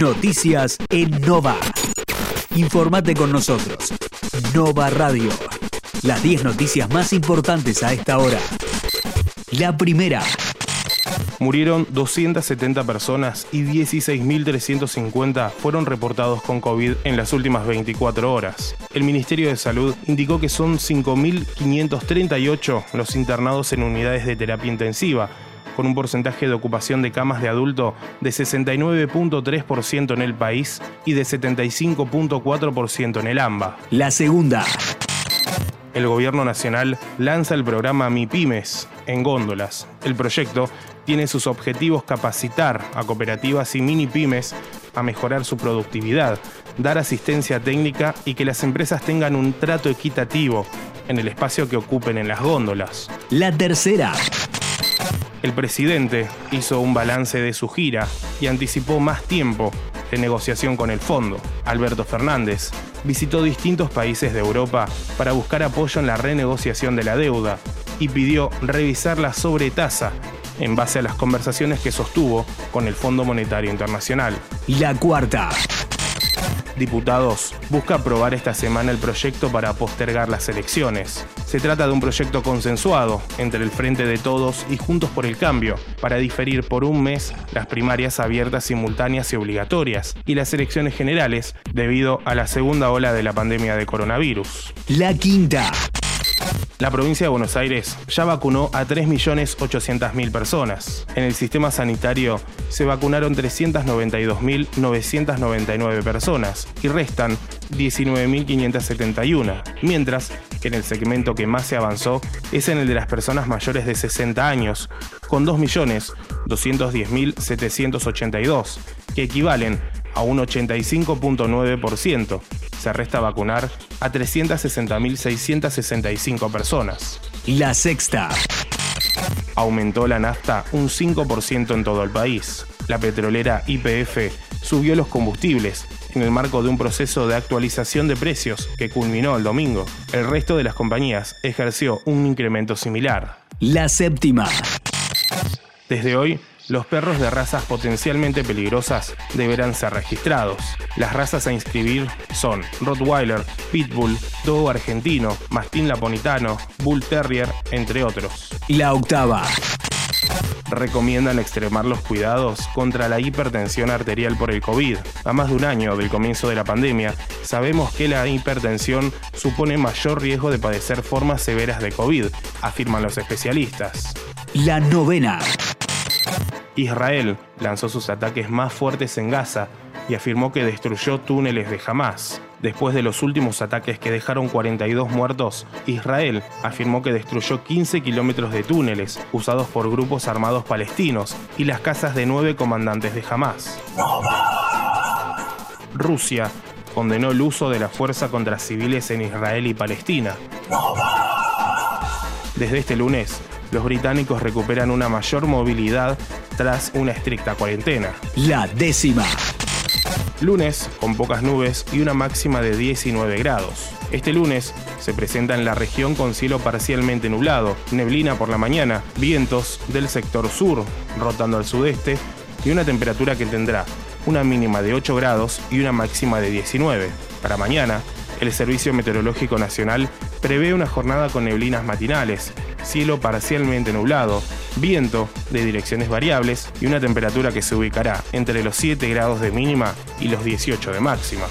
Noticias en Nova. Informate con nosotros. Nova Radio. Las 10 noticias más importantes a esta hora. La primera. Murieron 270 personas y 16.350 fueron reportados con COVID en las últimas 24 horas. El Ministerio de Salud indicó que son 5.538 los internados en unidades de terapia intensiva, con un porcentaje de ocupación de camas de adulto de 69.3% en el país y de 75.4% en el AMBA. La segunda. El gobierno nacional lanza el programa MIPIMES en góndolas. El proyecto tiene sus objetivos capacitar a cooperativas y mini pymes a mejorar su productividad, dar asistencia técnica y que las empresas tengan un trato equitativo en el espacio que ocupen en las góndolas. La tercera. El presidente hizo un balance de su gira y anticipó más tiempo de negociación con el fondo. Alberto Fernández visitó distintos países de Europa para buscar apoyo en la renegociación de la deuda y pidió revisar la sobretasa en base a las conversaciones que sostuvo con el Fondo Monetario Internacional. La cuarta. Diputados busca aprobar esta semana el proyecto para postergar las elecciones. Se trata de un proyecto consensuado entre el Frente de Todos y Juntos por el Cambio para diferir por un mes las primarias abiertas, simultáneas y obligatorias y las elecciones generales debido a la segunda ola de la pandemia de coronavirus. La quinta. La provincia de Buenos Aires ya vacunó a 3.800.000 personas. En el sistema sanitario se vacunaron 392.999 personas y restan 19.571, mientras que en el segmento que más se avanzó es en el de las personas mayores de 60 años, con 2.210.782, que equivalen a un 85.9%. Se resta vacunar a 360.665 personas. La sexta. Aumentó la nafta un 5% en todo el país. La petrolera IPF subió los combustibles en el marco de un proceso de actualización de precios que culminó el domingo. El resto de las compañías ejerció un incremento similar. La séptima. Desde hoy, los perros de razas potencialmente peligrosas deberán ser registrados. Las razas a inscribir son Rottweiler, Pitbull, Dogo argentino, Mastín laponitano, Bull Terrier, entre otros. La octava. Recomiendan extremar los cuidados contra la hipertensión arterial por el COVID. A más de un año del comienzo de la pandemia, sabemos que la hipertensión supone mayor riesgo de padecer formas severas de COVID, afirman los especialistas. La novena. Israel lanzó sus ataques más fuertes en Gaza y afirmó que destruyó túneles de Hamas. Después de los últimos ataques que dejaron 42 muertos, Israel afirmó que destruyó 15 kilómetros de túneles usados por grupos armados palestinos y las casas de nueve comandantes de Hamas. Rusia condenó el uso de la fuerza contra civiles en Israel y Palestina. Desde este lunes, los británicos recuperan una mayor movilidad tras una estricta cuarentena. La décima. Lunes, con pocas nubes y una máxima de 19 grados. Este lunes se presenta en la región con cielo parcialmente nublado, neblina por la mañana, vientos del sector sur rotando al sudeste y una temperatura que tendrá una mínima de 8 grados y una máxima de 19. Para mañana, el Servicio Meteorológico Nacional prevé una jornada con neblinas matinales, cielo parcialmente nublado, viento de direcciones variables y una temperatura que se ubicará entre los 7 grados de mínima y los 18 de máxima.